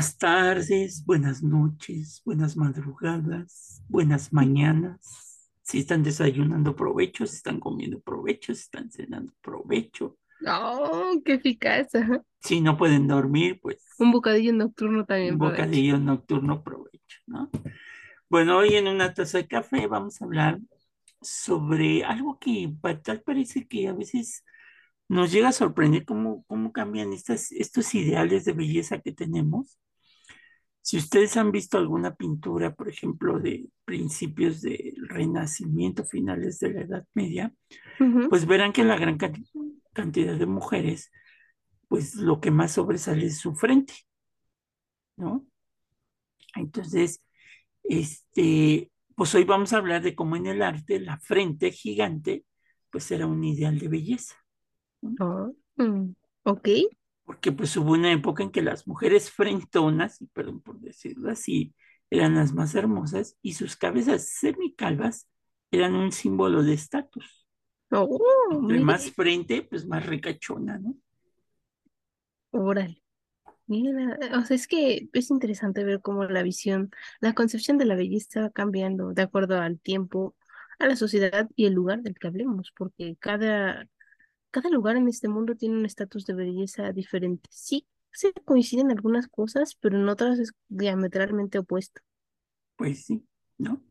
Buenas tardes, buenas noches, buenas madrugadas, buenas mañanas. Si están desayunando provecho, si están comiendo provecho, si están cenando provecho. Oh, qué eficaz. ajá. Si no pueden dormir, pues Un bocadillo nocturno un también provecho. bocadillo nocturno provecho, ¿no? Bueno, hoy en una taza de café vamos a hablar sobre algo que pa- tal parece que a veces nos llega a sorprender cómo, cómo cambian estas, estos ideales de belleza que tenemos. Si ustedes han visto alguna pintura, por ejemplo, de principios del Renacimiento, finales de la Edad Media, pues verán que la gran can- cantidad de mujeres, pues lo que más sobresale es su frente, ¿no? Entonces, este, pues hoy vamos a hablar de cómo en el arte la frente gigante, pues era un ideal de belleza, ¿no? Oh, mm, ok. Porque pues hubo una época en que las mujeres frentonas, y perdón por decirlo así, eran las más hermosas y sus cabezas semicalvas eran un símbolo de estatus. Oh, Entre más frente, pues más ricachona, ¿no? órale. Mira, o sea, es que es interesante ver cómo la visión, la concepción de la belleza va cambiando de acuerdo al tiempo, a la sociedad y el lugar del que hablemos, porque cada, cada lugar en este mundo tiene un estatus de belleza diferente. Sí, se coinciden algunas cosas, pero en otras es diametralmente opuesto. Pues sí, ¿no?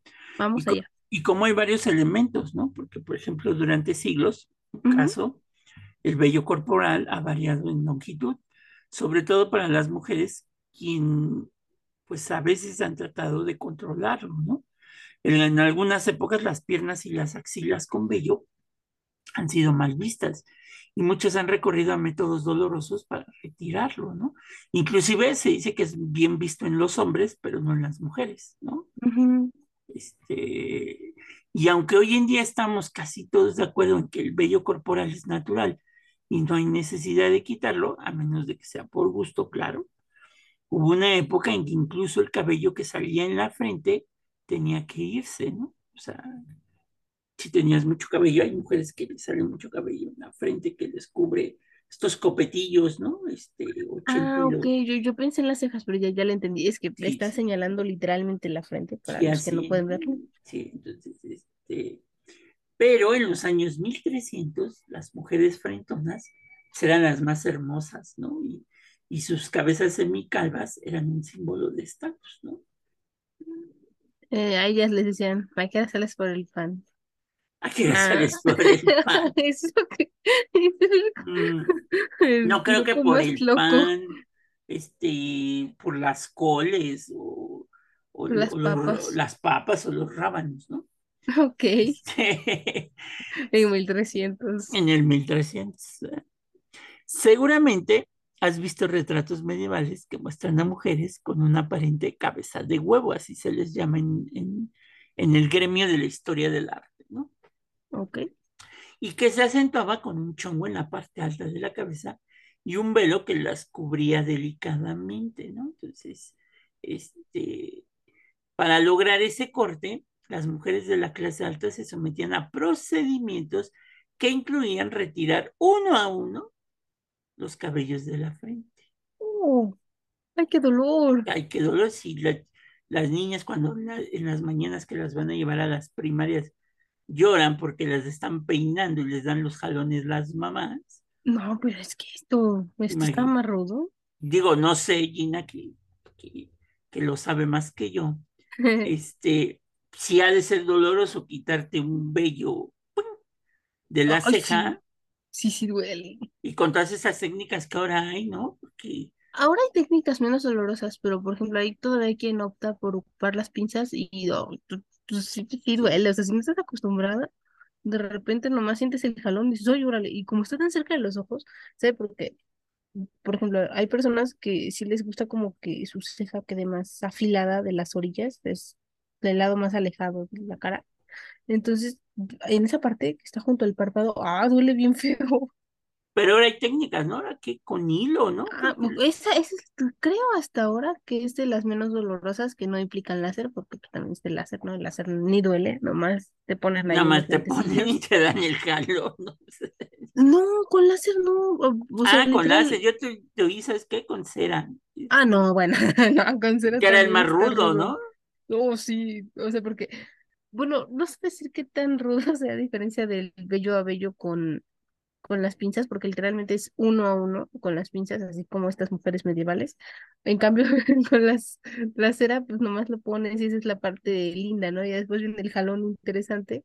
Y, Vamos co- allá. y como hay varios elementos, ¿no? Porque, por ejemplo, durante siglos, un Ujú. caso, el vello corporal ha variado en longitud, sobre todo para las mujeres, quien pues a veces han tratado de controlarlo, ¿no? En, en algunas épocas las piernas y las axilas con vello han sido mal vistas y muchos han recorrido a métodos dolorosos para retirarlo, ¿no? Inclusive se dice que es bien visto en los hombres, pero no en las mujeres, ¿no? Este, y aunque hoy en día estamos casi todos de acuerdo en que el vello corporal es natural y no hay necesidad de quitarlo, a menos de que sea por gusto, claro, hubo una época en que incluso el cabello que salía en la frente tenía que irse, ¿no? O sea, si tenías mucho cabello, hay mujeres que les sale mucho cabello en la frente que les cubre estos copetillos, ¿no? Este, Ah, ok, yo, yo pensé en las cejas, pero ya, ya le entendí. Es que Sí, está sí, señalando literalmente la frente para sí, los que no pueden verlo. Sí, entonces, este, Pero en los años 1300, las mujeres frentonas eran las más hermosas, ¿no? Y, y sus cabezas semicalvas eran un símbolo de estatus, ¿no? Eh, a ellas les decían, hay que hacerles por el pan. ¿A qué Ah, sales por el pan? eso que Mm, no creo que por el loco, pan, este, por las coles o, o, las o papas. las papas o los rábanos, ¿no? Ok, Este, en 1300. en el 1300. Seguramente has visto retratos medievales que muestran a mujeres con una aparente cabeza de huevo, así se les llama en, en- en el gremio de la historia del arte. Ok. Y que se acentuaba con un chongo en la parte alta de la cabeza y un velo que las cubría delicadamente, ¿no? Entonces, este, para lograr ese corte, las mujeres de la clase alta se sometían a procedimientos que incluían retirar uno a uno los cabellos de la frente. Oh, ay, qué dolor. Ay, qué dolor la- las niñas cuando la- en las mañanas que las van a llevar a las primarias lloran porque las están peinando y les dan los jalones las mamás. No, pero es que esto, esto está más rudo. Digo, no sé, Gina, que, que, que lo sabe más que yo. Este, si ha de ser doloroso quitarte un vello de la Ay, ceja sí, sí duele. y con todas esas técnicas que ahora hay, ¿no? Porque Ahora hay técnicas menos dolorosas, pero por ejemplo, ahí todavía hay quien opta por ocupar las pinzas y, y, oh, sí, sí sí, duele. O sea, si no estás acostumbrada, de repente nomás sientes el jalón y dices, oye, órale. Y como está tan cerca de los ojos, ¿sabes? Porque, por ejemplo, hay personas que sí les gusta como que su ceja quede más afilada de las orillas, es del lado más alejado de la cara. Entonces, en esa parte que está junto al párpado, ah, duele bien feo. Pero ahora hay técnicas, ¿no? Ahora que con hilo, ¿no? Ah, esa, esa es, creo hasta ahora que es de las menos dolorosas que no implican láser, porque pues, también este láser, ¿no? El láser ni duele, nomás te ponen ahí Nada más te ponen y te dan el jalón, ¿no? No, con láser no. O, sea, Ah, con láser, yo te, te oí, ¿sabes qué? Con cera, Ah, no, bueno, no, con cera que era el más rudo, rudo. ¿no? Oh, sí, o sea, porque, bueno, no sé decir qué tan rudo sea a diferencia del vello a vello con, con las pinzas, porque literalmente es uno a uno con las pinzas, así como estas mujeres medievales. En cambio, con las, la cera, pues nomás lo pones y esa es la parte linda, ¿no? Y después viene el jalón interesante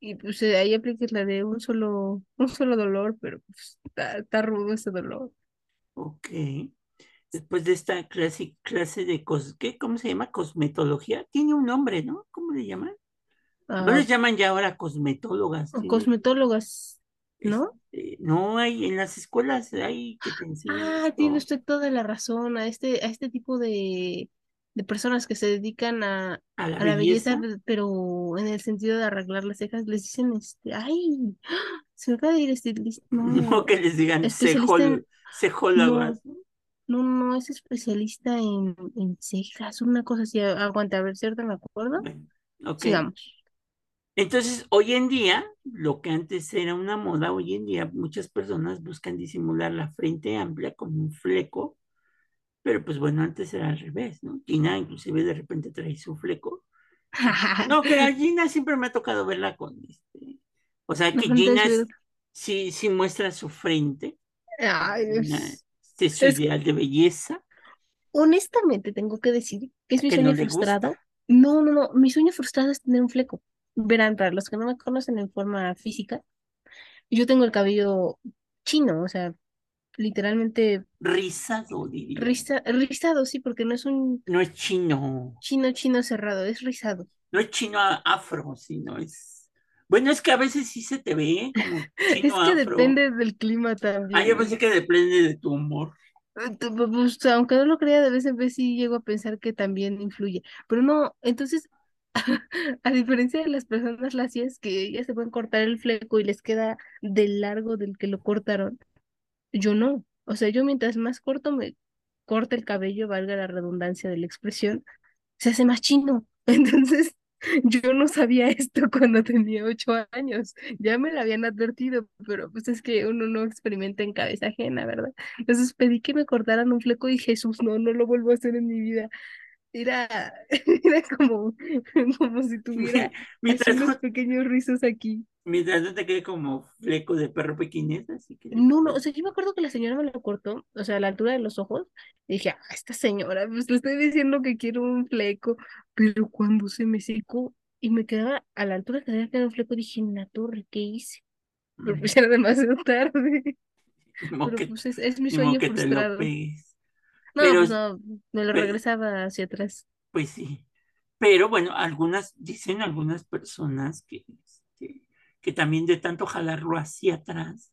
y pues eh, ahí aplicas la de un solo, un solo dolor, pero pues, está, está rudo ese dolor. Ok. Después de esta clase, clase de cos, ¿qué? ¿Cómo se llama? Cosmetología. Tiene un nombre, ¿no? ¿Cómo le llaman? No Ah, les llaman ya ahora cosmetólogas, o cosmetólogas, ¿no? este, no hay, en las escuelas hay que te enseñan Ah, tiene usted toda la razón. A este, a este tipo de, de personas que se dedican a, a la a la belleza, belleza, pe- pero en el sentido de arreglar las cejas, les dicen, este, ay, se me acaba de ir estilista, no no, que les digan cejol, cejólogas, ¿no? no, no, es especialista en, en cejas, una cosa así. Aguanta, a ver, ¿cierto? ¿Me acuerdo? Bueno, ok. Sigamos. Entonces, hoy en día, lo que antes era una moda, hoy en día muchas personas buscan disimular la frente amplia con un fleco, pero pues bueno, antes era al revés, ¿no? Gina inclusive de repente trae su fleco. No, que a Gina siempre me ha tocado verla con este. O sea, que Gina sí, sí muestra su frente. Ay, Gina, es, este es su es ideal de belleza, Honestamente, tengo que decir que es mi que sueño frustrado. No, no, no, mi sueño frustrado es tener un fleco. Verán, para los que no me conocen en forma física, yo tengo el cabello chino, o sea, literalmente Rizado, diría. riza- rizado, sí, porque no es un No es chino, chino chino cerrado, es rizado. no es chino afro, sino es. Bueno, es que a veces sí se te ve como Es que afro. depende del clima Ah, yo también. pensé que depende de tu humor. Eh, Pues, aunque no lo crea, de vez en vez sí llego a pensar que también influye. Pero no, entonces, a diferencia de las personas lacias que ya se pueden cortar el fleco y les queda del largo del que lo cortaron, yo no. O sea, yo mientras más corto me corta el cabello, valga la redundancia de la expresión, se hace más chino. Entonces, yo no sabía esto cuando tenía ocho años. Ya me lo habían advertido, pero pues es que uno no experimenta en cabeza ajena, ¿verdad? Entonces pedí que me cortaran un fleco y Jesús, no, no lo vuelvo a hacer en mi vida. Era, era como, como si tuviera Mientras unos no, pequeños rizos aquí. mientras no te quede como fleco de perro pequinés, así que No, no, o sea, yo me acuerdo que la señora me lo cortó, o sea, a la altura de los ojos, y dije, ah, esta señora, pues le estoy diciendo que quiero un fleco, pero cuando se me secó y me quedaba a la altura que debía quedar un fleco, dije, en la torre, ¿qué hice? Pero pues era demasiado tarde, pero que, pues es, es mi sueño que te lo frustrado. No, Pero, pues no, me lo regresaba hacia atrás. pues sí. Pero bueno, algunas, dicen algunas personas que, este, que también de tanto jalarlo hacia atrás,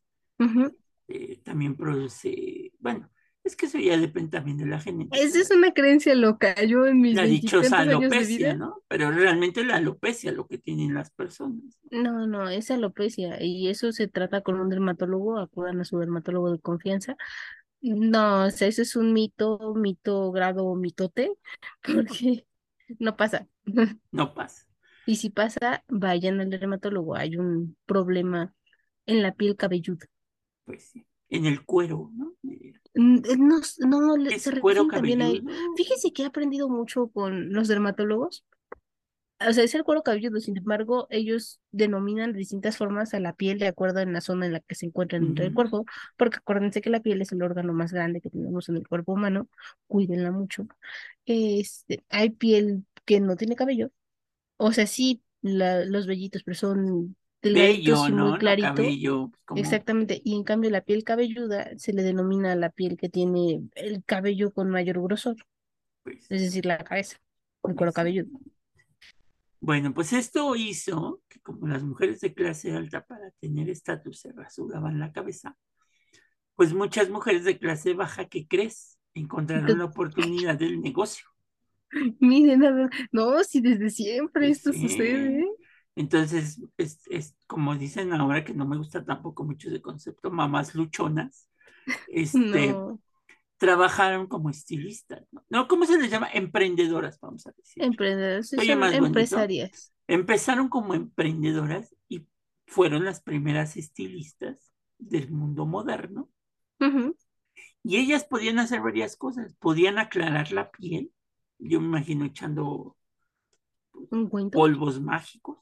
eh, también produce, bueno, es que eso ya depende también de la Esa es genética, una creencia loca, yo en mis la dichosa alopecia, vida ¿no? Pero realmente la alopecia lo que tienen las personas. No, no, es alopecia y eso se trata con un dermatólogo, acudan a su dermatólogo de confianza. No, o sea, eso es un mito, mito grado mitote, porque no pasa. No pasa, Y si pasa, vayan al dermatólogo, hay un problema en la piel cabelluda. pues sí. En el cuero, ¿no? Mm, eh, No, no, se cuero también a él. cabelludo. Fíjese que he aprendido mucho con los dermatólogos O sea, es el cuero cabelludo, sin embargo, ellos denominan de distintas formas a la piel de acuerdo en la zona en la que se encuentra dentro del cuerpo, porque acuérdense que la piel es el órgano más grande que tenemos en el cuerpo humano, cuídenla mucho. Este, hay piel que no tiene cabello, o sea, sí, la- los vellitos, pero son delgaditos Bello, y muy ¿no? No clarito, cabello, pues, exactamente, y en cambio la piel cabelluda se le denomina a la piel que tiene el cabello con mayor grosor, pues, es decir, la cabeza, el cuero cabelludo. Bueno, pues esto hizo que como las mujeres de clase alta para tener estatus se rasuraban la cabeza, pues muchas mujeres de clase baja, ¿qué crees? Encontraron la oportunidad del negocio. Miren, no, si desde siempre esto sucede. Entonces, es, es como dicen ahora que no me gusta tampoco mucho ese concepto, mamás luchonas, este, No, trabajaron como estilistas, ¿no? No, ¿cómo se les llama? Emprendedoras, vamos a decir. emprendedores, sí bonito. empresarias. Empezaron como emprendedoras y fueron las primeras estilistas del mundo moderno. Y ellas podían hacer varias cosas. Podían aclarar la piel. Yo me imagino echando Un polvos mágicos.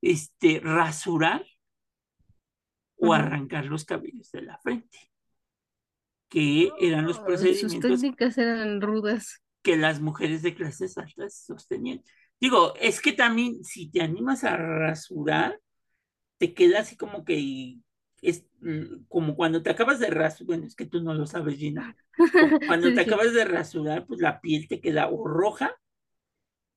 Este, rasurar o arrancar los cabellos de la frente. Que eran los Ay, Sus procedimientos técnicas eran rudas. que las mujeres de clases altas sostenían. Digo, es que también si te animas a rasurar, te queda así como que es mm, como cuando te acabas de rasurar, bueno, es que tú no lo sabes, Gina. Cuando Sí, te sí, acabas de rasurar, pues la piel te queda o roja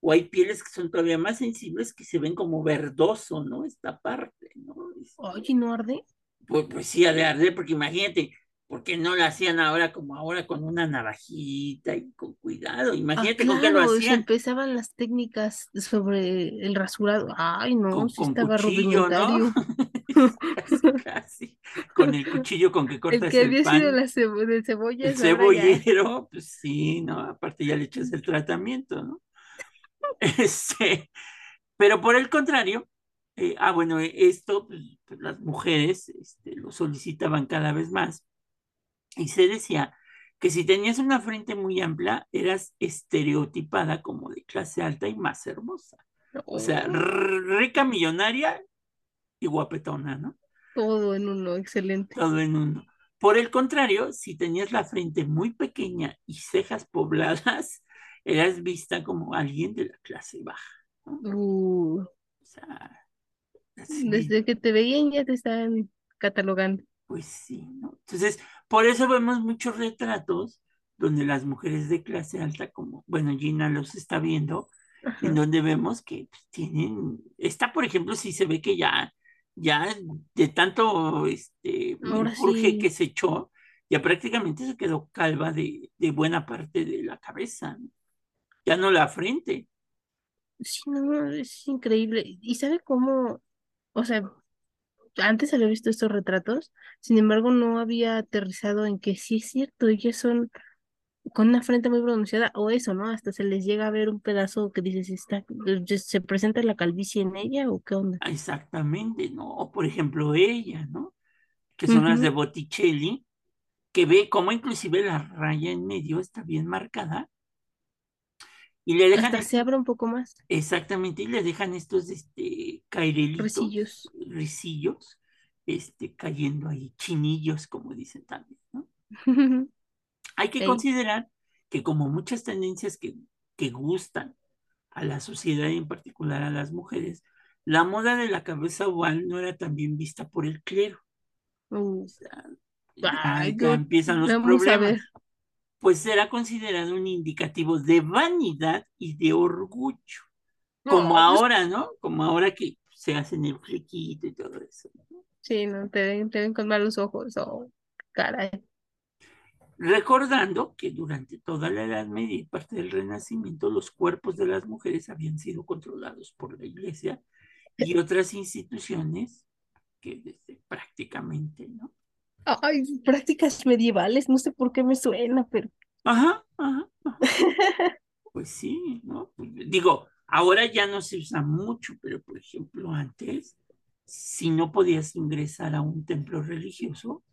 o hay pieles que son todavía más sensibles que se ven como verdoso, ¿no? Esta parte, ¿no? Oye, ¿no arde? pues, pues sí, ha de arder, porque imagínate, ¿por qué no lo hacían ahora como ahora con una navajita y con cuidado? Ah, Imagínate con qué lo claro, hacían. empezaban las técnicas sobre el rasurado. Ay, no, con, sí con estaba cuchillo, ¿no? casi, casi. Con el cuchillo con que El cortas que el había sido pan. la cebo de El cebollas, ahora ya. cebollero, pues sí, ¿no? Aparte ya le echas el tratamiento, ¿no? Este, pero por el contrario, eh, ah, bueno, esto, pues, las mujeres este, lo solicitaban cada vez más y se decía que si tenías una frente muy amplia, eras estereotipada como de clase alta y más hermosa. O sea, Oh, rica, millonaria y guapetona, ¿no? todo en uno, excelente. Todo en uno. Por el contrario, si tenías la frente muy pequeña y cejas pobladas, eras vista como alguien de la clase baja, ¿no? Uh, O sea, así, desde que te veían ya te estaban catalogando. pues sí, ¿no? Entonces, por eso vemos muchos retratos donde las mujeres de clase alta, como, bueno, Gina los está viendo, en donde vemos que pues, tienen, esta, por ejemplo, sí se ve que ya, ya de tanto este menjurje que sí, se echó, ya prácticamente se quedó calva de, de buena parte de la cabeza, ¿no? Ya no la frente. sí, no, es increíble. ¿Y sabe cómo? O sea, antes había visto estos retratos, sin embargo, no había aterrizado en que sí es cierto, ellas son con una frente muy pronunciada, o eso, ¿no? Hasta se les llega a ver un pedazo que dices, está, ¿se presenta la calvicie en ella o qué onda? Exactamente, ¿no? O por ejemplo ella, ¿no? Que son las de. Botticelli, que ve cómo inclusive la raya en medio está bien marcada y le dejan Hasta se abre un poco más, exactamente, y le dejan estos este, cairelitos, recillos. risillos, este, cayendo ahí, chinillos, como dicen también, ¿no? Hay que considerar que como muchas tendencias que, que gustan a la sociedad y en particular a las mujeres, la moda de la cabeza oval no era tan bien vista por el clero. uh, O sea, ya, ay, ya empiezan los problemas. Pues era considerado un indicativo de vanidad y de orgullo, como No, ahora, ¿no? Como ahora que se hacen el flequito y todo eso. ¿no? sí, no, te ven, te ven con malos ojos, oh, caray. Recordando que durante toda la Edad Media y parte del Renacimiento los cuerpos de las mujeres habían sido controlados por la Iglesia y otras instituciones que desde prácticamente, ¿no? Ay, prácticas medievales, no sé por qué me suena, pero Ajá, ajá, ajá. Pues sí, ¿no? Pues, digo, ahora ya no se usa mucho, pero por ejemplo antes, si no podías ingresar a un templo religioso,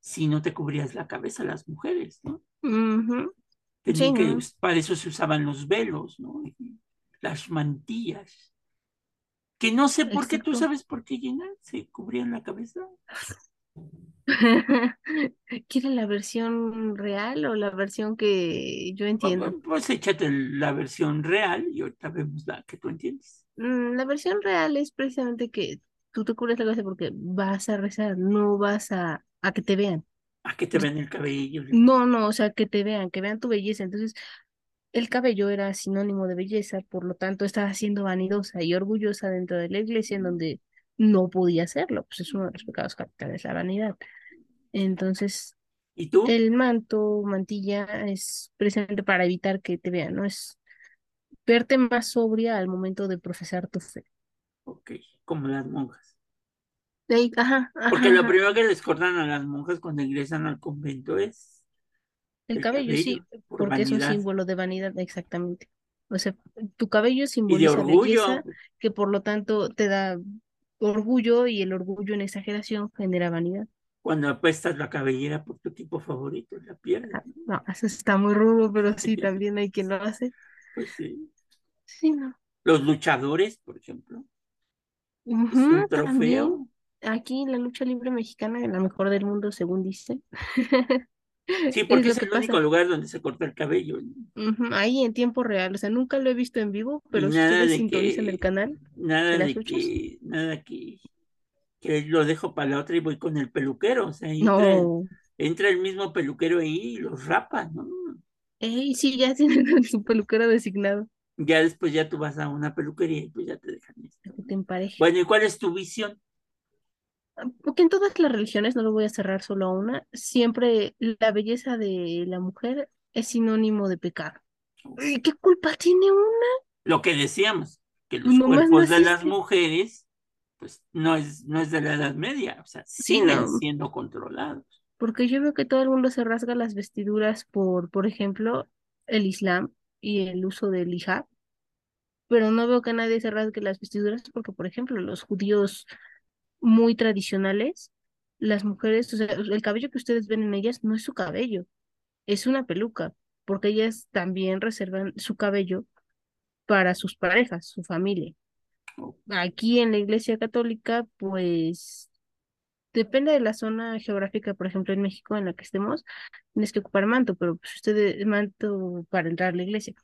si no te cubrías la cabeza las mujeres, ¿no? ujú, Sí, Tenían que, ¿no? para eso se usaban los velos, ¿no? Y las mantillas. Que no sé por qué, ¿tú sabes por qué, Gina? ¿Se cubrían la cabeza? ¿Quiere la versión real o la versión que yo pues, entiendo? pues échate la versión real y ahorita vemos la que tú entiendes. Mm, La versión real es precisamente que tú te cubres la cabeza porque vas a rezar, no vas a, a que te vean. A que te Pues, ven el cabello. No, no, o sea, que te vean, que vean tu belleza. Entonces, el cabello era sinónimo de belleza, por lo tanto, estaba siendo vanidosa y orgullosa dentro de la iglesia en donde no podía hacerlo, pues es uno de los pecados capitales, la vanidad. Entonces, ¿Y tú? el manto, mantilla, es precisamente para evitar que te vean, ¿no? Es verte más sobria al momento de profesar tu fe. Ok, como las monjas. Ajá, Porque lo ajá. primero que les cortan a las monjas cuando ingresan al convento es El el cabello, cabello, sí, por porque es un símbolo de vanidad, exactamente. O sea, tu cabello y de simboliza orgullo. belleza, que por lo tanto te da orgullo y el orgullo en exageración genera vanidad. Cuando apuestas la cabellera por tu equipo favorito, la pierdes. Ah, no, eso está muy rudo, pero sí, también hay quien lo hace. Pues sí. Sí, no. Los luchadores, por ejemplo. Es un también. trofeo. Aquí la lucha libre mexicana es la mejor del mundo, según dice. Sí, porque es el único lugar donde se corta el cabello. Ahí en tiempo real, o sea, nunca lo he visto en vivo, pero si ustedes de sintonizan el que, canal nada de luchas, que, nada que, que lo dejo para la otra y voy con el peluquero. O sea, entra, el- no. entra el mismo peluquero ahí y los rapa, ¿no? Ey, sí, ya tienen su peluquero designado, Ya después ya tú vas a una peluquería y pues ya te dejan esto. te empareje. Bueno, ¿y cuál es tu visión? Porque en todas las religiones, no lo voy a cerrar solo a una, siempre la belleza de la mujer es sinónimo de pecado. ¿Y qué culpa tiene una? Lo que decíamos, que los Nomás cuerpos de las mujeres, pues no es, no es de la Edad Media, o sea, Sí, siguen no. siendo controlados. Porque yo veo que todo el mundo se rasga las vestiduras por, por ejemplo, el Islam y el uso del hijab, pero no veo que nadie se rasgue las vestiduras porque, por ejemplo, los judíos muy tradicionales, las mujeres, o sea, el cabello que ustedes ven en ellas no es su cabello, es una peluca, porque ellas también reservan su cabello para sus parejas, su familia. Aquí en la Iglesia Católica, pues depende de la zona geográfica, por ejemplo, en México en la que estemos, tienes que ocupar manto, pero pues ustedes, manto para entrar a la iglesia.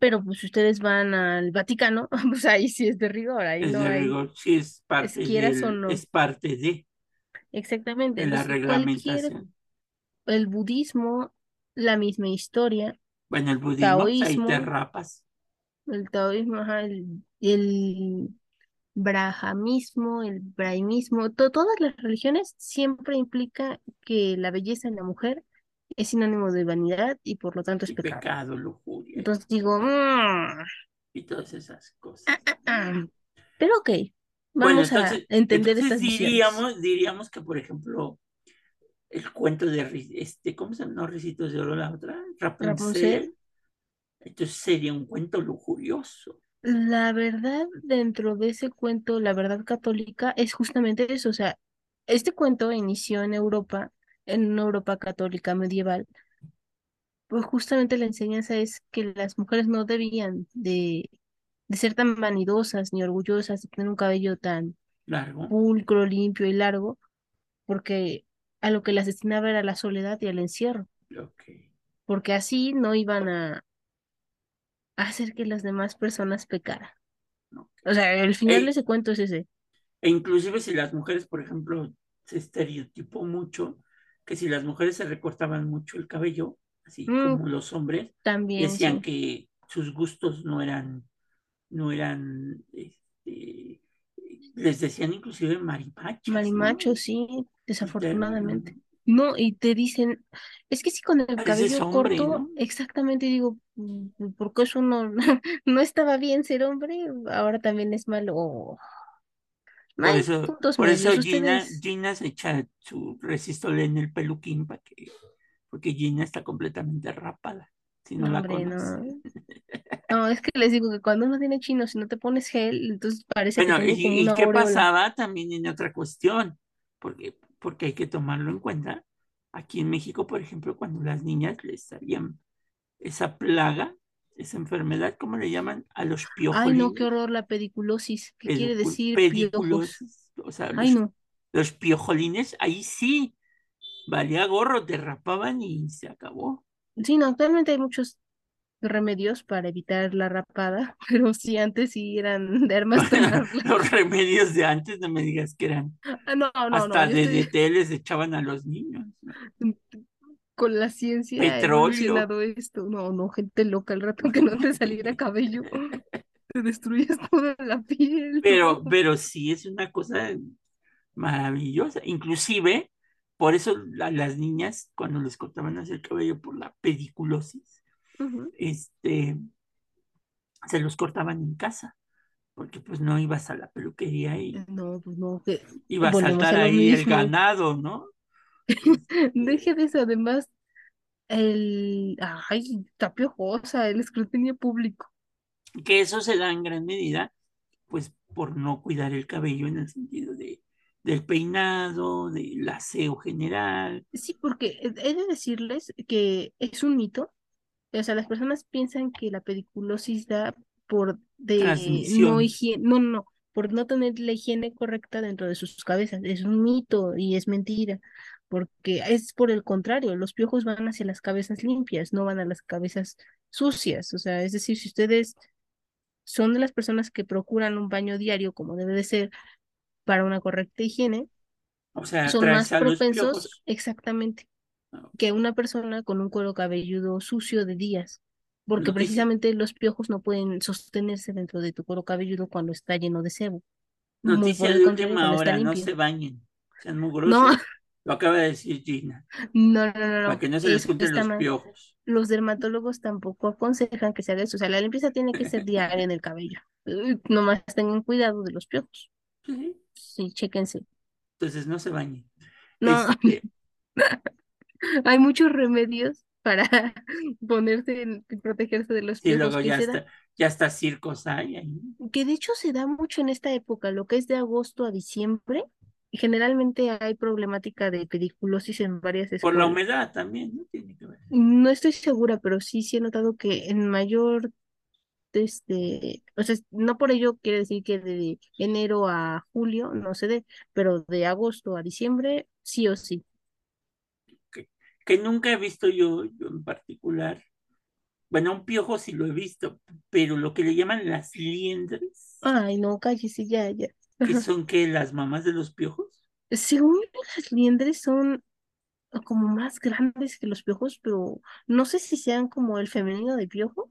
Pero pues si ustedes van al Vaticano, pues ahí sí es de rigor, ahí Es no de hay, rigor, sí es es parte quieras o no. es parte de, Exactamente. de la Entonces, reglamentación. el budismo, la misma historia, Bueno, el budismo, pues ahí te taoísmo, rapas. el taoísmo, ajá, el, el brahamismo, el brahmismo, to- todas las religiones siempre implica que la belleza en la mujer es sinónimo de vanidad y por lo tanto es Y pecado. pecado, lujuria, Entonces digo, "Mm, y todas esas cosas. ah, ah". Pero ok, Bueno, vamos a entender entonces estas visiones. diríamos, diríamos que, por ejemplo, el cuento de, este, ¿cómo se llama? No, Ricitos de Oro, la otra, Rapunzel, Rapunzel, entonces sería un cuento lujurioso. la verdad dentro de ese cuento, la verdad católica es justamente eso, o sea, este cuento inició en Europa, en una Europa católica medieval, pues justamente la enseñanza es que las mujeres no debían de, de ser tan vanidosas ni orgullosas, de tener un cabello tan Largo, pulcro, limpio y largo, porque a lo que las destinaba era la soledad y el encierro, porque así no iban a hacer que las demás personas pecaran. O sea, el final E, de ese cuento es ese. e inclusive si las mujeres, por ejemplo, se estereotipó mucho, que si las mujeres se recortaban mucho el cabello, así Mm, como los hombres, también, decían sí. que sus gustos no eran, no eran, este, les decían inclusive maripachas, ¿no? Marimacho, sí, desafortunadamente. No, y te dicen, es que sí con el cabello hombre, corto, ¿no? exactamente digo, mm, porque eso no, no estaba bien ser hombre, ahora también es malo. No Por hay eso, puntos por eso. Gina, Ustedes, Gina se echa su resistol en el peluquín para que, porque Gina está completamente rapada, si no no, la hombre, conoce. no. No, es que les digo que cuando uno tiene chino, si no te pones gel, entonces parece que Bueno, tengo como ¿y, qué aureola. pasaba también en otra cuestión? Porque, porque hay que tomarlo en cuenta. Aquí en México, por ejemplo, cuando las niñas les salían esa plaga, esa enfermedad, ¿cómo le llaman? A los Ay, no, qué horror la pediculosis. ¿Qué quiere decir piojos? pediculosis, o sea, Ay, los, no. los piojolines, ahí sí, valía gorro, te rapaban y se acabó. Sí, no, actualmente hay muchos remedios para evitar la rapada, pero sí, antes sí eran de armas. Los remedios de antes, no me digas que eran, Ah, no, no, no, hasta yo estoy DDT les echaban a los niños, ¿no? Con la ciencia Petróleo. esto. No, no, gente loca, al rato que no te saliera cabello, te destruyes toda la piel. Pero, pero sí es una cosa maravillosa. Inclusive, por eso a las niñas, cuando les cortaban el cabello por la pediculosis, este, se los cortaban en casa, porque pues no ibas a la peluquería y No, pues no, que iba a saltar a ahí el ganado, ¿no? Deje de eso, además, el, ay, está piojosa, el escrutinio público. que eso se da en gran medida pues por no cuidar el cabello en el sentido de del peinado, del aseo general. Sí, porque he de decirles que es un mito. O sea, las personas piensan que la pediculosis da por de no higiene, no, no, por no tener la higiene correcta dentro de sus cabezas. Es un mito y es mentira, porque es por el contrario, los piojos van hacia las cabezas limpias, no van a las cabezas sucias. O sea, es decir, si ustedes son de las personas que procuran un baño diario como debe de ser, para una correcta higiene, o sea, son más propensos exactamente ah, que una persona con un cuero cabelludo sucio de días, porque precisamente los piojos no pueden sostenerse dentro de tu cuero cabelludo cuando está lleno de sebo. Noticia de última hora, no se bañen, sean mugrosos. No. Lo acaba de decir Gina. No, no, no. Para que no se les junten los piojos. Los dermatólogos tampoco aconsejan que se haga eso. O sea, la limpieza tiene que ser diaria en el cabello. Nomás tengan cuidado de los piojos. Sí. Sí, chéquense. Entonces no se bañen. No. Este, Hay muchos remedios para ponerse y protegerse de los piojos. Y luego ya está, ya está circos hay ahí. Que de hecho se da mucho en esta época, lo que es de agosto a diciembre. Generalmente hay problemática de pediculosis en varias escuelas. Por la humedad también, ¿no? Tiene que ver. No estoy segura, pero sí, sí he notado que en mayor este, o sea, no por ello quiere decir que de enero a julio no se dé, pero de agosto a diciembre sí o sí. Que, nunca he visto yo, yo en particular, bueno, un piojo sí lo he visto, pero lo que le llaman las liendres. Ay, no, cállese, ya, ya. ¿Que son que las mamás de los piojos? Según las liendres son como más grandes que los piojos, pero no sé si sean como el femenino de piojo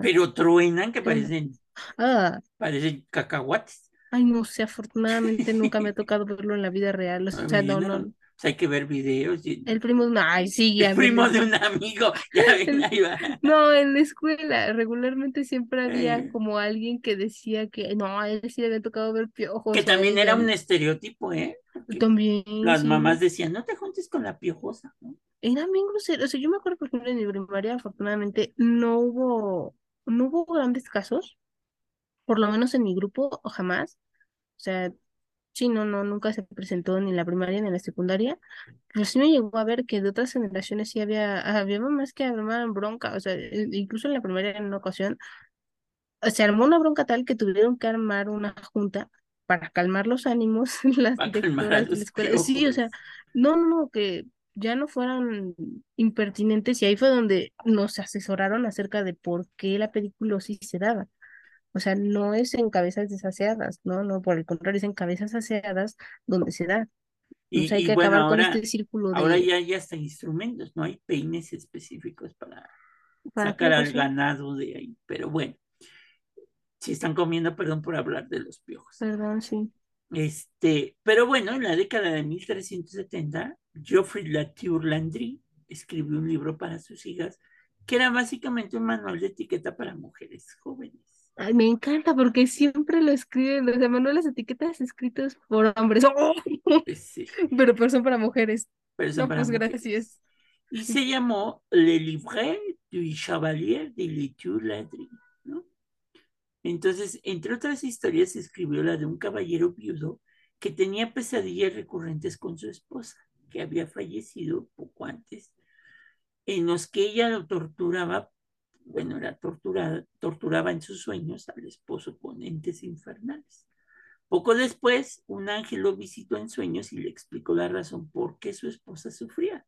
pero truenan que parecen, ah, parecen cacahuates. Ay, no sé, afortunadamente nunca me ha tocado verlo en la vida real. O sea, no, no. Hay que ver videos. El primo de una, ay, sí, El primo de un amigo, ya ven, ahí va. No, en la escuela regularmente siempre había como alguien que decía que no, a él sí le había tocado ver piojos. Que también era un estereotipo, ¿eh? también. Las mamás decían, no te juntes con la piojosa, ¿no? Eran bien groseros. O sea, yo me acuerdo, por ejemplo, en mi primaria, afortunadamente, no hubo, no hubo grandes casos, por lo menos en mi grupo, o jamás. O sea, sí, no, no, nunca se presentó ni en la primaria ni en la secundaria. Pero sí me llegó a ver que de otras generaciones sí había, había mamás que armaban bronca. O sea, e, incluso en la primaria en una ocasión, se armó una bronca tal que tuvieron que armar una junta para calmar los ánimos las directoras de la escuela. Sí, o sea, no, no, que ya no fueran impertinentes y ahí fue donde nos asesoraron acerca de por qué la pediculosis se daba. O sea, no es en cabezas desaseadas, no, no, por el contrario, es en cabezas aseadas donde se da. Y, hay que acabar con este círculo de... Ahora ya hay hasta instrumentos, no hay peines específicos para, sacar al ganado de ahí, pero bueno, si están comiendo, perdón por hablar de los piojos. Perdón, sí. Este, pero bueno, en la década de 1370, Geoffrey Latour Landry escribió un libro para sus hijas que era básicamente un manual de etiqueta para mujeres jóvenes. Ay, me encanta porque siempre lo escriben, los manuales de etiquetas escritos por hombres. Sí. Pero, pero son para mujeres. Pero son para pues gracias. Y se llamó Le Livret du Chevalier de Latour Landry. Entonces, entre otras historias, escribió la de un caballero viudo que tenía pesadillas recurrentes con su esposa, que había fallecido poco antes, en los que ella lo torturaba, bueno, era torturada, torturaba en sus sueños al esposo con entes infernales. Poco después, un ángel lo visitó en sueños y le explicó la razón por qué su esposa sufría.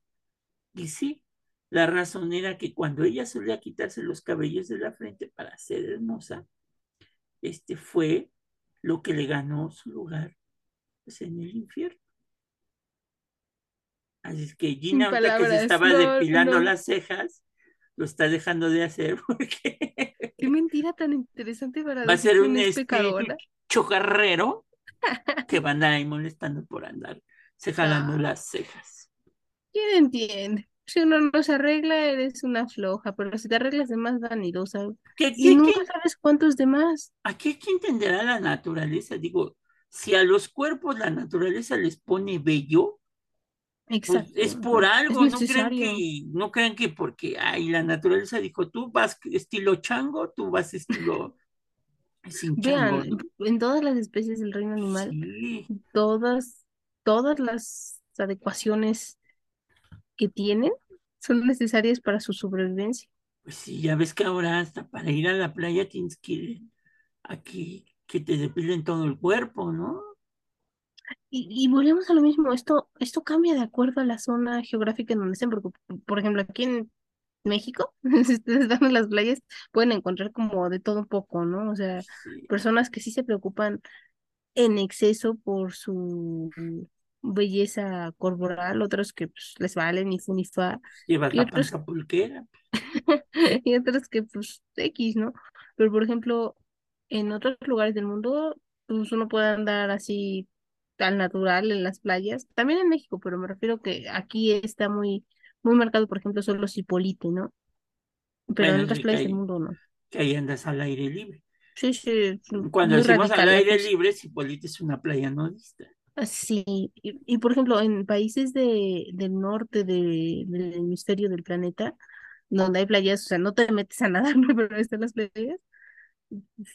Y sí, la razón era que cuando ella solía quitarse los cabellos de la frente para ser hermosa, este fue lo que le ganó su lugar pues, en el infierno. Así es que Gina, ahorita que se estaba depilando las cejas, lo está dejando de hacer porque... Qué mentira tan interesante para Va a ser un chocarrero que va a andar ahí molestando por andar se jalando ah. las cejas. ¿Quién entiende? si uno no se arregla, eres una floja, pero si te arreglas de más vanidosa, ¿Qué, y nunca sabes cuántos demás. Aquí hay que entenderá la naturaleza. Digo, si a los cuerpos la naturaleza les pone bello, pues es por algo, no crean que, no crean que porque ay, la naturaleza dijo, tú vas estilo chango, tú vas estilo Es un Vean, en todas las especies del reino animal, Sí, todas, todas las adecuaciones que tienen son necesarias para su sobrevivencia. pues sí, ya ves que ahora hasta para ir a la playa tienes que ir aquí, que te depilen todo el cuerpo, ¿no? Y, y volvemos a lo mismo, esto, esto cambia de acuerdo a la zona geográfica en donde estén, porque, por ejemplo, aquí en México, si ustedes van a las playas, pueden encontrar como de todo un poco, ¿no? O sea, Sí, personas que sí se preocupan en exceso por su belleza corporal, otros que pues, les valen ni fu ni fa, llevas y la otros, pulquera. y otros que pues X, ¿no? Pero por ejemplo, en otros lugares del mundo, pues uno puede andar así al natural en las playas, también en México, pero me refiero que aquí está muy, muy marcado, por ejemplo, solo Cipolite, ¿no? Pero en otras playas del ahí, mundo no. que ahí andas al aire libre. Sí, sí, Cuando decimos al radical aire libre, Cipolite es una playa nudista. Ah, Sí, y, y, por ejemplo, en países de, del norte de- del hemisferio del planeta, donde hay playas, o sea, no te metes a nadar, pero están las playas,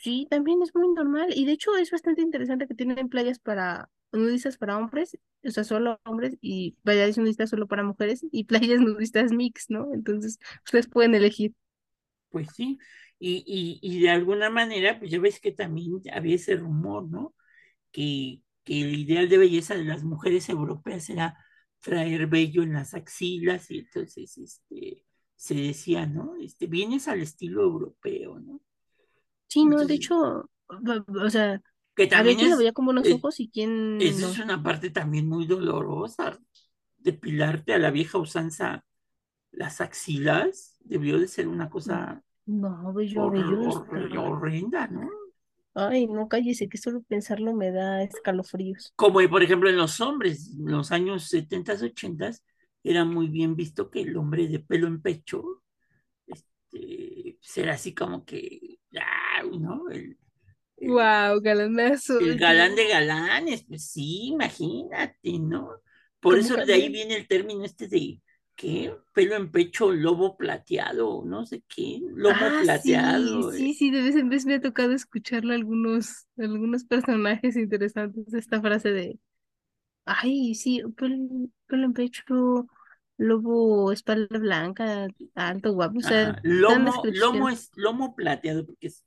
sí, también es muy normal. Y de hecho es bastante interesante que tienen playas para nudistas para hombres, o sea, solo hombres, y playas nudistas solo para mujeres, y playas nudistas mix, ¿no? Entonces, ustedes pueden elegir. Pues sí, y, y, y de alguna manera, pues ya ves que también había ese rumor, ¿no? Que, que el ideal de belleza de las mujeres europeas era traer vello en las axilas, y entonces este, se decía, ¿no? Este, vienes al estilo europeo, ¿no? Sí, no, de hecho, o sea, que también quien lo es, veía con buenos es- ojos y quien esa es una parte también muy dolorosa, depilarte a la vieja usanza las axilas, debió de ser una cosa No, bello, hor- hor- horrenda, ¿no? Ay, no cállese, que solo pensarlo me da escalofríos. Como por ejemplo en los hombres, en los años 70, 80, era muy bien visto que el hombre de pelo en pecho, este, era así como que, ah, ¿no? El, Wow, galanazo, el galán de galanes, pues sí, imagínate, ¿no? Por ¿cómo eso de ahí viene el término este de, ¿qué? Pelo en pecho, lobo plateado, no sé qué, lomo Ah, sí, plateado, sí, eh. sí, de vez en vez me ha tocado escucharle a algunos, algunos personajes interesantes esta frase de, ay, sí, pelo, pelo en pecho, lobo, espalda blanca, alto, guapo, o sea, Lomo, lomo es lomo plateado porque es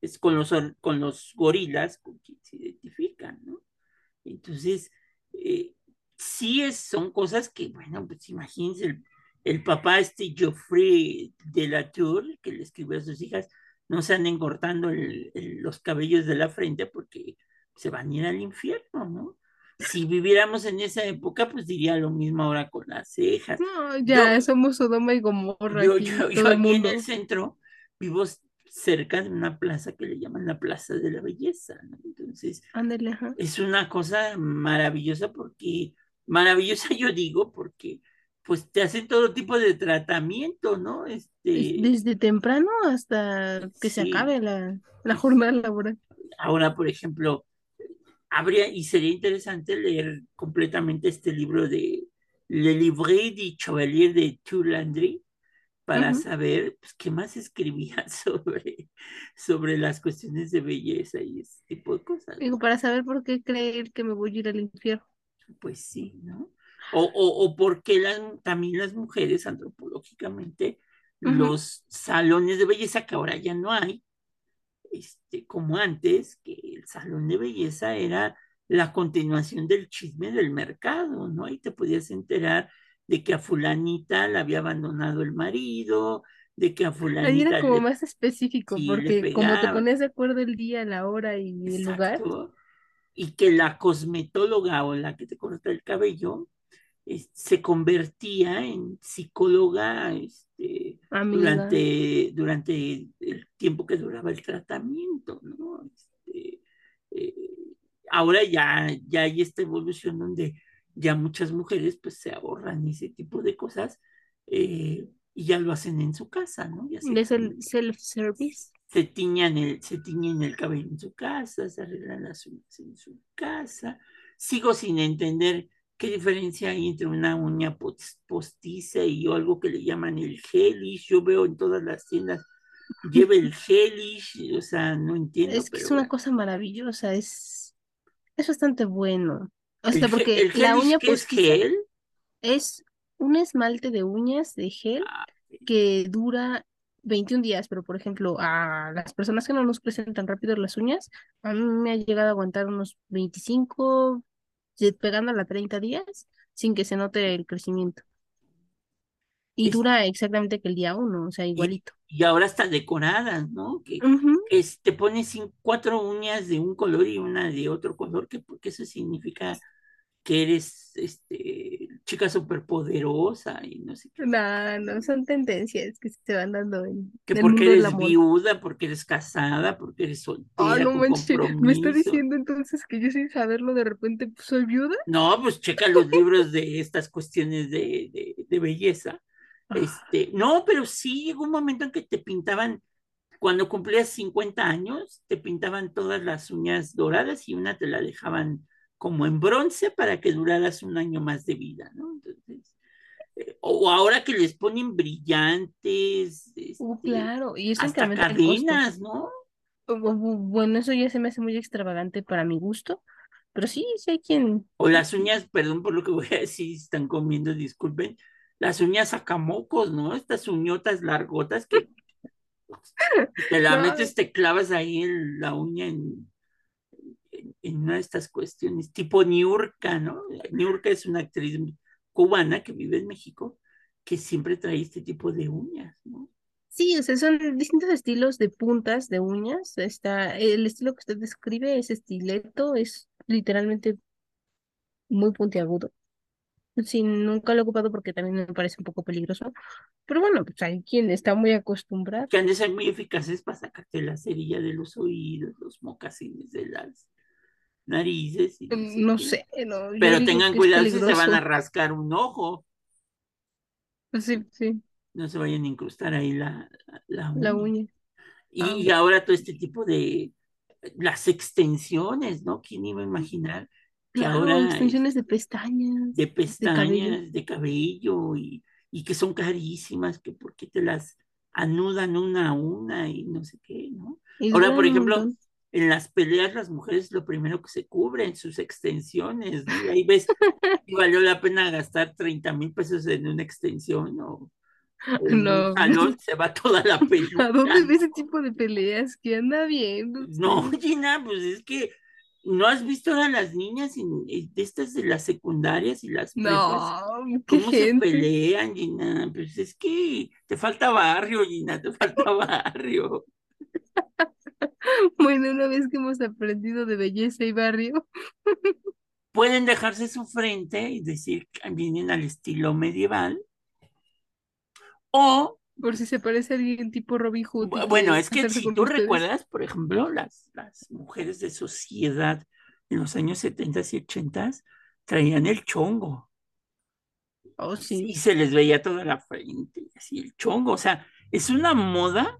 es con los, con los gorilas con quien se identifican, ¿no? Entonces, eh, sí es, son cosas que, bueno, pues imagínense, el, el papá este Geoffrey de la Tour, que le escribió a sus hijas, no se anden cortando el- el- los cabellos de la frente porque se van a ir al infierno, ¿no? Si viviéramos en esa época, pues diría lo mismo ahora con las cejas. No, Yo, ya somos Sodoma y Gomorra yo, aquí, yo, yo aquí en el centro vivo cerca de una plaza que le llaman la Plaza de la Belleza, ¿no? Entonces, Ándale, ajá. es una cosa maravillosa porque, maravillosa yo digo, porque pues te hacen todo tipo de tratamiento, ¿no? Es Este, Desde temprano hasta que se sí, acabe la, la jornada laboral. ahora, por ejemplo, habría y sería interesante leer completamente este libro de Le Livre du Chevalier de Tourlandry para saber pues, qué más escribía sobre, sobre las cuestiones de belleza y ese tipo de cosas, Digo, para saber por qué creer que me voy a ir al infierno. Pues sí, ¿no? O, o, o porque las, también las mujeres antropológicamente, los salones de belleza que ahora ya no hay, este, como antes, que el salón de belleza era la continuación del chisme del mercado, ¿no? Ahí te podías enterar de que a fulanita la había abandonado el marido, de que a Ahí era fulanita como le, más específico, sí, porque como te ponías de acuerdo el día, la hora y el lugar, y que la cosmetóloga o la que te corta el cabello es- se convertía en psicóloga este, durante, durante el tiempo que duraba el tratamiento, ¿no? Este, eh, ahora ya, ya hay esta evolución donde ya muchas mujeres pues se ahorran ese tipo de cosas eh, y ya lo hacen en su casa, ¿no? Ya Es el self-service. se tiñan el, se tiñen el cabello en su casa, se arreglan las uñas en su casa. Sigo sin entender qué diferencia hay entre una uña postiza y algo que le llaman el gelis. Yo veo en todas las tiendas lleva el gelish, o sea, no entiendo, Es que es una cosa maravillosa, es, es bastante bueno. O sea, porque el la uña que es gel, es un esmalte de uñas de gel ah, que dura 21 días, pero por ejemplo, a las personas que no nos crecen tan rápido las uñas, a mí me ha llegado a aguantar unos 25, ye- pegando a las 30 días, sin que se note el crecimiento. Y dura exactamente que el día uno, o sea, y, igualito. y ahora están decoradas, ¿no? Que, Ujú. que es- te pones cuatro uñas de un color y una de otro color, que porque eso significa que eres este, chica superpoderosa y no sé qué. No, no, son tendencias que se van dando en Que el porque mundo de la eres viuda, porque eres casada, porque eres Ah, soltera, no con manches, ¿me está diciendo entonces que yo sin saberlo de repente pues, soy viuda? No, pues checa los libros de estas cuestiones de, de, de belleza. Este, no, pero sí llegó un momento en que te pintaban, cuando cumplías 50 años, te pintaban todas las uñas doradas y una te la dejaban como en bronce para que duraras un año más de vida, ¿no? Entonces, eh, o ahora que les ponen brillantes, uh, este, claro, y eso hasta cadenas, ¿no? Bu- bu- Bueno, eso ya se me hace muy extravagante para mi gusto, pero sí, sí hay quien... O las uñas, perdón por lo que voy a decir, están comiendo, disculpen, las uñas sacamocos, ¿no? Estas uñotas largotas que te la No, metes, te clavas ahí en la uña en, en, en una de estas cuestiones, tipo Niurka, ¿no? Niurka es una actriz cubana que vive en México, que siempre trae este tipo de uñas, ¿no? sí, o sea, son distintos estilos de puntas de uñas. Está, el estilo que usted describe es estileto, es literalmente muy puntiagudo. Sí, nunca lo he ocupado porque también me parece un poco peligroso. Pero bueno, pues hay quien está muy acostumbrado. Que han de ser muy eficaces para sacarte la cerilla de los oídos, los mocasines de las narices y no sé No sé, Pero tengan cuidado si se van a rascar un ojo, Sí, sí, no se vayan a incrustar ahí la, la la uña. uña. Y, Ah, y ahora todo este tipo de las extensiones, ¿no? ¿Quién iba a imaginar que claro, ahora es extensiones de de pestañas, de cabello. pestañas, de cabello y, y que son carísimas, que porque te las anudan una a una y no sé qué, ¿no? Y Ahora, por ejemplo, montón. en las peleas las mujeres lo primero que se cubren, sus extensiones, ¿no? Y ahí ves si valió la pena gastar 30 mil pesos en una extensión o, en No, se va toda la ¿a peluca, dónde ve ese tipo de peleas que anda viendo No? Gina, pues es que no has visto ahora las niñas de estas de las secundarias y las prepas, No, qué cómo se pelean, Gina. Pues es que te falta barrio, Gina, te falta barrio. Bueno, una vez que hemos aprendido de belleza y barrio, Pueden dejarse su frente y decir que vienen al estilo medieval, o, por si se parece a alguien tipo Robin Hood y bu- bueno, es que si tú ustedes. recuerdas, por ejemplo, las, las mujeres de sociedad en los años 70 y 80 traían el chongo. Oh, y sí, se les veía toda la frente, y así el chongo, o sea, es una moda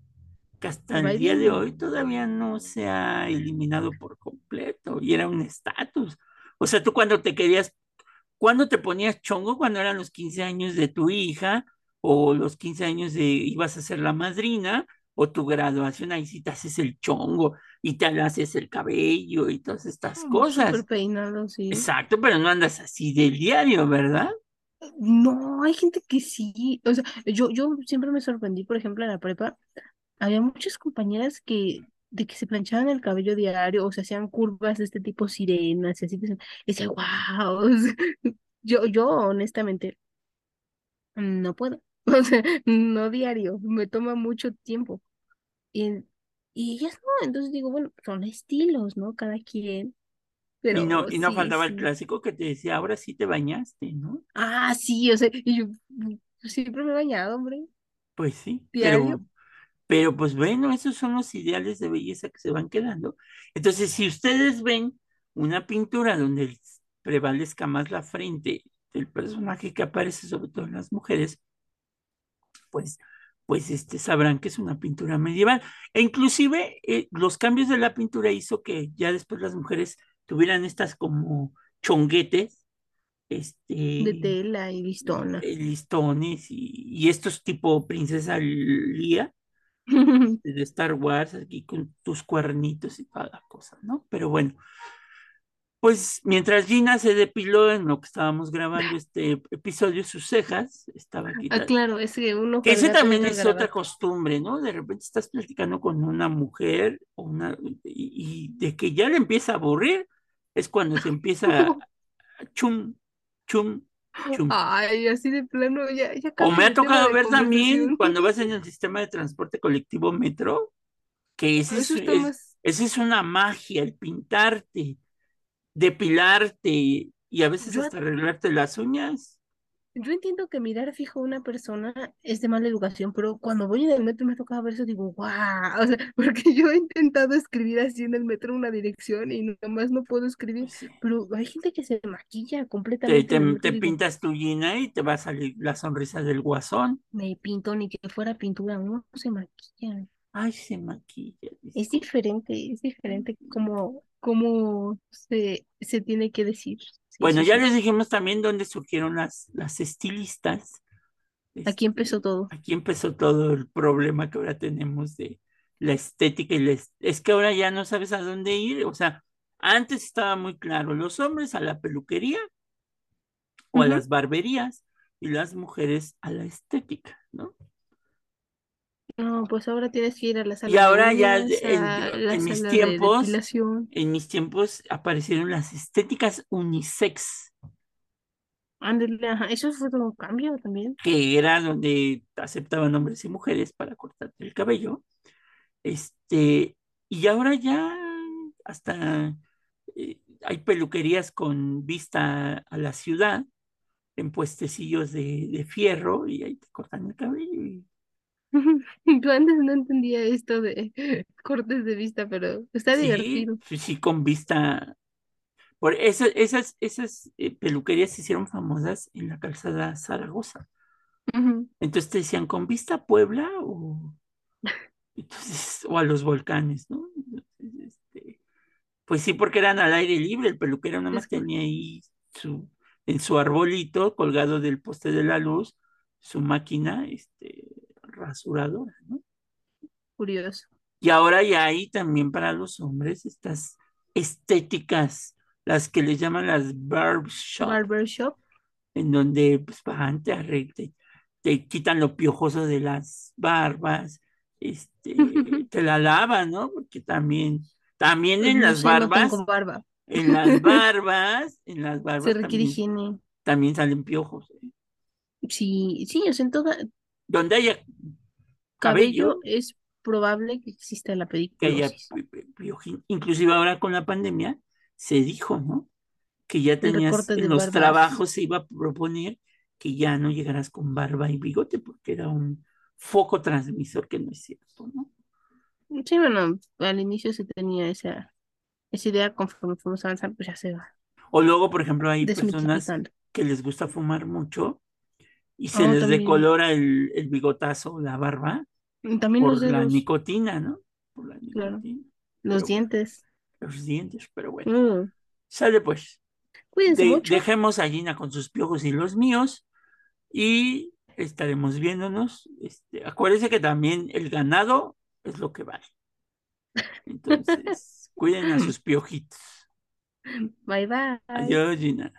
que hasta el y día de hoy todavía no se ha eliminado por completo y era un estatus. O sea, tú cuando te querías, cuando te ponías chongo, cuando eran los 15 años de tu hija o los 15 años de ibas a ser la madrina o tu graduación, ahí sí te haces el chongo y te haces el cabello y todas estas cosas. peinado, sí. Exacto, pero no andas así del diario, ¿verdad? No, hay gente que sí. O sea, yo, yo siempre me sorprendí, por ejemplo, en la prepa, había muchas compañeras que de que se planchaban el cabello diario o se hacían curvas de este tipo sirenas y así. y decía, wow. Yo, yo honestamente no puedo. O sea, no diario, me toma mucho tiempo. Y, y ellas no, entonces digo, bueno, son estilos, ¿no? Cada quien. Y no, Pero y no sí, faltaba el clásico que te decía, ahora sí te bañaste, ¿no? Ah, sí, o sea, y yo mm, siempre me he bañado, hombre, Pues sí, diario. pero, pero pues bueno, esos son los ideales de belleza que se van quedando. Entonces, si ustedes ven una pintura donde prevalezca más la frente del personaje que aparece, sobre todo en las mujeres, pues, pues este, sabrán que es una pintura medieval. E inclusive eh, los cambios de la pintura hizo que ya después las mujeres tuvieran estas como chonguetes de este, tela y listona. eh, listones y, y estos tipo princesa Lía, de Star Wars, aquí con tus cuernitos y toda la cosa, ¿no? Pero bueno, pues mientras Gina se depiló en lo que estábamos grabando este episodio, sus cejas, estaba aquí. Ah, claro, es que uno Que ese también es otra costumbre, ¿no? De repente estás platicando con una mujer o una, y, de que ya le empieza a aburrir, es cuando se empieza a chum, chum, chum. Ay, así de plano, ya, ya O me ha tocado ver también cuando vas en el sistema de transporte colectivo metro, que ese es, ese es una magia, el pintarte depilarte y a veces hasta arreglarte las uñas. Yo entiendo que mirar fijo a una persona es de mala educación, pero cuando voy en el metro me ha tocado ver eso, digo, guau, o sea, porque yo he intentado escribir así en el metro una dirección y nomás no puedo escribir, pero hay gente que se maquilla completamente. Te, te, pintas tu gina y te va a salir la sonrisa del guasón. Me pinto ni que fuera pintura, uno se maquilla. Ay, se maquilla. Es diferente, es diferente como cómo se, se tiene que decir. bueno, ya les dijimos también dónde surgieron las, las estilistas. Aquí empezó este, todo. Aquí empezó todo el problema que ahora tenemos de la estética y la, es que ahora ya no sabes a dónde ir. O sea, antes estaba muy claro, los hombres a la peluquería o a las barberías y las mujeres a la estética, ¿no? Pues ahora tienes que ir a la sala. Y ahora ya en, mis tiempos, en mis tiempos aparecieron las estéticas unisex. eso fue todo un cambio también. Que era donde aceptaban hombres y mujeres para cortarte el cabello. Este, y ahora ya hasta eh, hay peluquerías con vista a la ciudad, en puestecillos de, de fierro, y ahí te cortan el cabello y Yo antes no entendía esto de cortes de vista, pero está divertido. Sí, sí, con vista. Por eso, esas, esas eh, peluquerías se hicieron famosas en la calzada Zaragoza. Entonces te decían con vista a Puebla o, entonces, o a los volcanes, ¿no? este, pues sí, porque eran al aire libre, el peluquero nada más tenía ahí su, en su arbolito colgado del poste de la luz, su máquina, este, rasuradora, ¿no? Curioso. Y ahora ya hay también para los hombres estas estéticas, las que les llaman las barbershop. Barbershop. En donde pues van, te, te, te quitan lo piojoso de las barbas, este, te la lavan, ¿no? Porque también, también pues en las barbas. barba. En las barbas, en las barbas. Se requiere higiene. También salen piojos. ¿eh? Sí, sí, o sea, en toda, donde haya cabello, es probable que exista la pediculosis. inclusive ahora con la pandemia se dijo, ¿no? Que ya tenías en los trabajos se iba a proponer que ya no llegaras con barba y bigote porque era un foco transmisor que no es cierto, ¿no? Sí, bueno, al inicio se tenía esa, esa idea, conforme fuimos avanzando, pues ya se va. O luego, por ejemplo, hay personas que les gusta fumar mucho y se les decolora el, el, bigotazo, la barba, también por la nicotina, ¿no? Por la nicotina. Los dientes. los dientes, pero bueno. Mm. Sale pues. Cuídense mucho. Dejemos a Gina con sus piojos y los míos y estaremos viéndonos. Este, acuérdense que también el ganado es lo que vale. Entonces, cuiden a sus piojitos. Bye bye. Adiós, Gina.